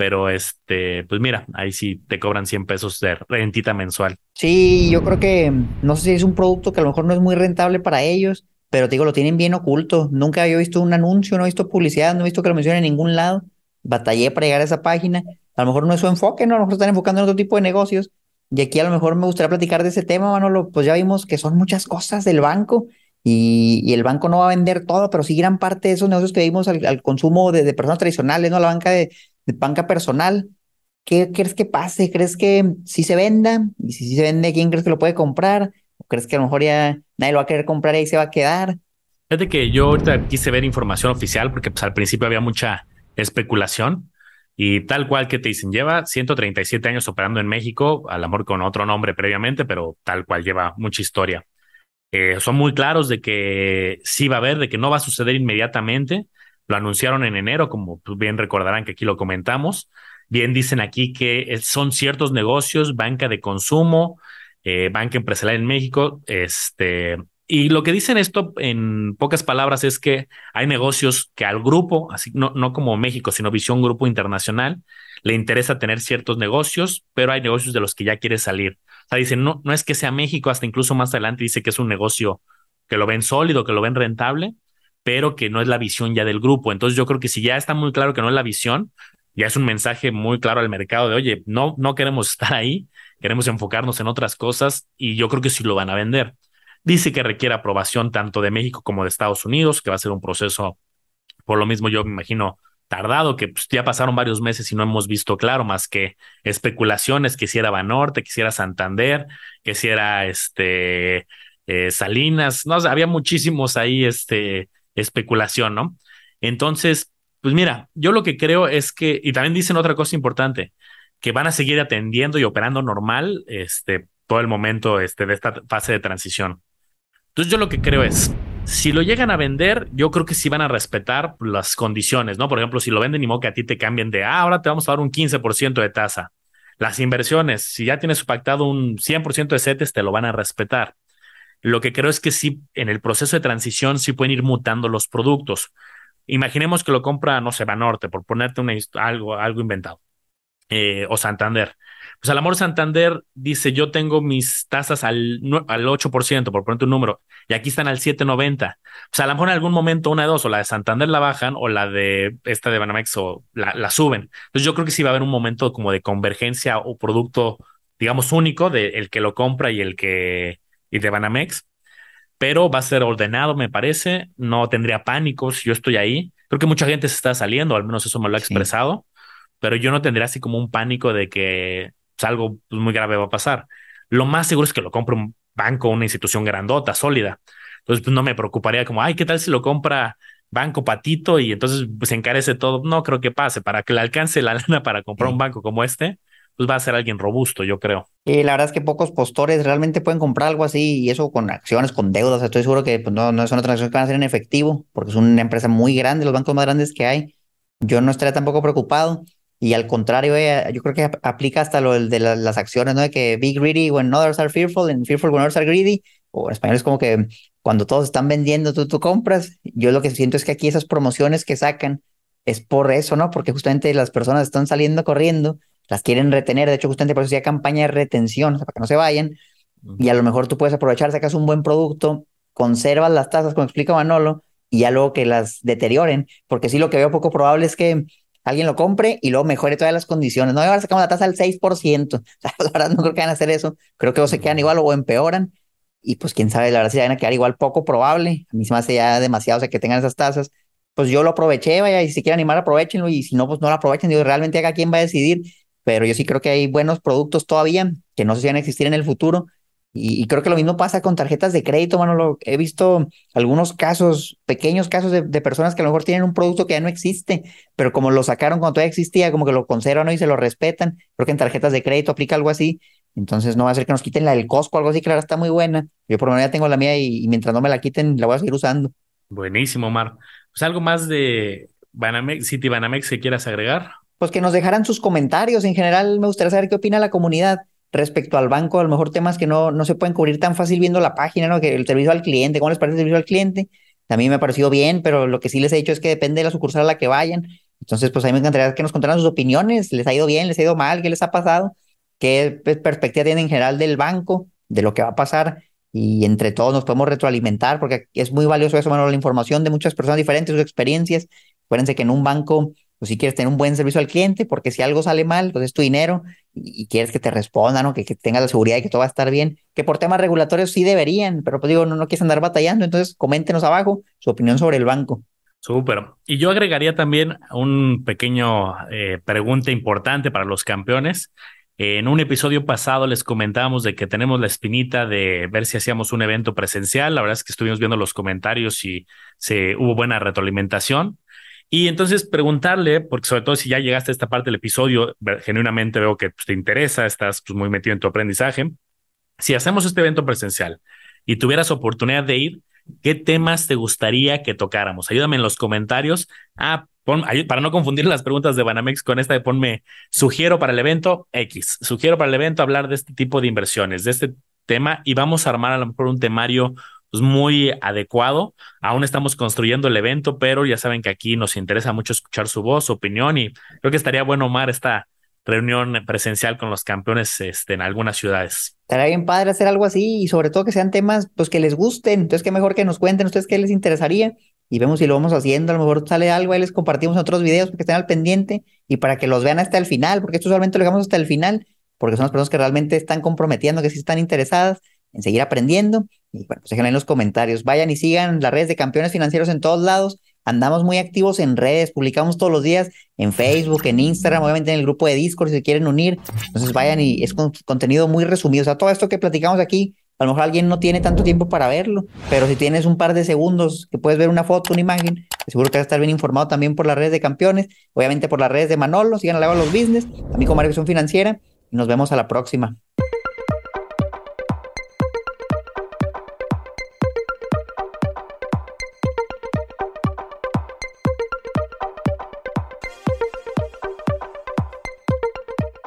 pero este, pues mira, ahí sí te cobran 100 pesos de rentita mensual. Sí, yo creo que no sé si es un producto que a lo mejor no es muy rentable para ellos, pero te digo, lo tienen bien oculto. Nunca había visto un anuncio, no he visto publicidad, no he visto que lo mencionen en ningún lado. Batallé para llegar a esa página. A lo mejor no es su enfoque, ¿no? A lo mejor están enfocando en otro tipo de negocios. Y aquí a lo mejor me gustaría platicar de ese tema, Manolo. Pues ya vimos que son muchas cosas del banco y, el banco no va a vender todo, pero sí gran parte de esos negocios que vimos al, consumo de, personas tradicionales, ¿no? La banca de, banca personal. ¿Qué crees que pase? ¿Crees que si se venda? Y si, se vende, ¿quién crees que lo puede comprar? ¿O crees que a lo mejor ya nadie lo va a querer comprar y ahí se va a quedar? Fíjate que yo ahorita quise ver información oficial porque pues, al principio había mucha especulación Y tal cual que te dicen, lleva 137 años operando en México, a lo mejor con otro nombre previamente, pero tal cual lleva mucha historia. Eh, son muy claros de que sí va a haber, de que no va a suceder inmediatamente. Lo anunciaron en enero, como bien recordarán que aquí lo comentamos. Bien dicen aquí que son ciertos negocios, banca de consumo, eh, banca empresarial en México, este, y lo que dicen esto en pocas palabras es que hay negocios que al grupo, así no, no como México, sino Visión Grupo Internacional, le interesa tener ciertos negocios, pero hay negocios de los que ya quiere salir. O sea, dicen, no, no es que sea México, hasta incluso más adelante dice que es un negocio que lo ven sólido, que lo ven rentable, pero que no es la visión ya del grupo. Entonces yo creo que si ya está muy claro que no es la visión, ya es un mensaje muy claro al mercado de, oye, no, no queremos [laughs] estar ahí, queremos enfocarnos en otras cosas y yo creo que sí lo van a vender. Dice que requiere aprobación tanto de México como de Estados Unidos, que va a ser un proceso, por lo mismo yo me imagino, tardado, que pues, ya pasaron varios meses y no hemos visto claro más que especulaciones, que si era Banorte, que si era Santander, que si era este, eh, Salinas, no, había muchísimos ahí, este, especulación, ¿no? Entonces, pues mira, yo lo que creo es que, y también dicen otra cosa importante, que van a seguir atendiendo y operando normal, este, todo el momento este, de esta fase de transición. Entonces yo lo que creo es, si lo llegan a vender, yo creo que sí van a respetar las condiciones, ¿no? Por ejemplo, si lo venden y modo que a ti te cambien de, ah, ahora te vamos a dar un 15% de tasa. Las inversiones, si ya tienes pactado un 100% de CETES, te lo van a respetar. Lo que creo es que sí, en el proceso de transición sí pueden ir mutando los productos. Imaginemos que lo compra, no sé, Banorte, por ponerte una, algo, algo inventado, eh, o Santander. Pues Amor Santander dice, yo tengo mis tasas al, al 8%, por ponerte un número, y aquí están al 7.90. Pues a lo mejor en algún momento una de dos, o la de Santander la bajan, o la de esta de Banamex o la, la suben. Entonces yo creo que sí va a haber un momento como de convergencia o producto, digamos, único de el que lo compra y el que, y de Banamex. Pero va a ser ordenado, me parece. No tendría pánicos. Yo estoy ahí. Creo que mucha gente se está saliendo, al menos eso me lo ha expresado. Pero yo no tendría así como un pánico de que pues, algo pues, muy grave va a pasar. Lo más seguro es que lo compre un banco, una institución grandota, sólida. Entonces, pues no me preocuparía como, ay, ¿qué tal si lo compra Banco Patito y entonces pues, se encarece todo? No creo que pase. Para que le alcance la [laughs] lana para comprar un banco como este, pues va a ser alguien robusto, yo creo. Y la verdad es que pocos postores realmente pueden comprar algo así y eso con acciones, con deudas. Estoy seguro que pues, no, no es una transacción que van a hacer en efectivo porque es una empresa muy grande, los bancos más grandes que hay. Yo no estaría tampoco preocupado. Y al contrario, eh, yo creo que aplica hasta lo de las acciones, ¿no? De que be greedy when others are fearful and fearful when others are greedy. O en español es como que cuando todos están vendiendo, tú, tú compras. Yo lo que siento es que aquí esas promociones que sacan es por eso, ¿no? Porque justamente las personas están saliendo corriendo, las quieren retener. De hecho, justamente por eso hay campaña de retención, o sea, para que no se vayan. Y a lo mejor tú puedes aprovechar, sacas un buen producto, conservas las tasas, como explica Manolo, y ya luego que las deterioren. Porque sí, lo que veo poco probable es que alguien lo compre y luego mejore todas las condiciones. No, ahora sacamos la tasa al 6%. [laughs] la verdad no creo que van a hacer eso. Creo que o se quedan igual o empeoran. Y pues quién sabe, la verdad si van a quedar igual poco probable. A mí se me hace ya demasiado o sea, que tengan esas tasas. Pues yo lo aproveché, vaya, y si quieren animar, aprovechenlo. Y si no, pues no lo aprovechen. Digo, realmente acá quién va a decidir. Pero yo sí creo que hay buenos productos todavía que no sé si van a existir en el futuro y, creo que lo mismo pasa con tarjetas de crédito, Manolo. He visto algunos casos, pequeños casos de, personas que a lo mejor tienen un producto que ya no existe, pero como lo sacaron cuando todavía existía, como que lo conservan y se lo respetan. Creo que en tarjetas de crédito aplica algo así. Entonces no va a ser que nos quiten la del Costco, algo así, ahora está muy buena. Yo por lo menos ya tengo la mía y, mientras no me la quiten, la voy a seguir usando. Buenísimo, Omar. Pues algo más de Banamex, City Banamex que quieras agregar. Pues que nos dejaran sus comentarios. En general, me gustaría saber qué opina la comunidad respecto al banco, a lo mejor temas que no, no se pueden cubrir tan fácil viendo la página, ¿no? Que el servicio al cliente, ¿cómo les parece el servicio al cliente? También me ha parecido bien, pero lo que sí les he dicho es que depende de la sucursal a la que vayan. Entonces, pues a mí me encantaría que nos contaran sus opiniones, les ha ido bien, les ha ido mal, qué les ha pasado, qué perspectiva tienen en general del banco, de lo que va a pasar y entre todos nos podemos retroalimentar porque es muy valioso eso, bueno, la información de muchas personas diferentes, sus experiencias. Acuérdense que en un banco pues si quieres tener un buen servicio al cliente, porque si algo sale mal, pues es tu dinero y, quieres que te respondan o que, que tengas la seguridad de que todo va a estar bien, que por temas regulatorios sí deberían, pero pues digo, no, no quieres andar batallando, entonces coméntenos abajo su opinión sobre el banco. Súper. Y yo agregaría también un pequeño eh, pregunta importante para los campeones. En un episodio pasado les comentábamos de que tenemos la espinita de ver si hacíamos un evento presencial. La verdad es que estuvimos viendo los comentarios y se hubo buena retroalimentación. Y entonces preguntarle, porque sobre todo si ya llegaste a esta parte del episodio, genuinamente veo que pues, te interesa, estás pues, muy metido en tu aprendizaje. Si hacemos este evento presencial y tuvieras oportunidad de ir, ¿qué temas te gustaría que tocáramos? Ayúdame en los comentarios. Ah, para no confundir las preguntas de Banamex con esta de ponme, sugiero para el evento X, sugiero para el evento hablar de este tipo de inversiones, de este tema y vamos a armar a lo mejor un temario pues, muy adecuado. Aún estamos construyendo el evento, pero ya saben que aquí nos interesa mucho escuchar su voz, su opinión y creo que estaría bueno, Omar, esta reunión presencial con los campeones este, en algunas ciudades. Estaría bien padre hacer algo así y sobre todo que sean temas pues que les gusten. Entonces, qué mejor que nos cuenten ustedes qué les interesaría y vemos si lo vamos haciendo. A lo mejor sale algo, ahí les compartimos otros videos para que estén al pendiente y para que los vean hasta el final, porque esto usualmente lo dejamos hasta el final, porque son las personas que realmente están comprometiendo, que sí están interesadas en seguir aprendiendo. Y bueno, pues déjenlo en los comentarios. Vayan y sigan las redes de campeones financieros en todos lados. Andamos muy activos en redes, publicamos todos los días en Facebook, en Instagram, obviamente en el grupo de Discord si se quieren unir. Entonces vayan y es contenido muy resumido. O sea, todo esto que platicamos aquí, a lo mejor alguien no tiene tanto tiempo para verlo, pero si tienes un par de segundos que puedes ver una foto, una imagen, seguro que vas a estar bien informado también por las redes de campeones, obviamente por las redes de Manolo, sigan a los business, a mí como Financiera y nos vemos a la próxima.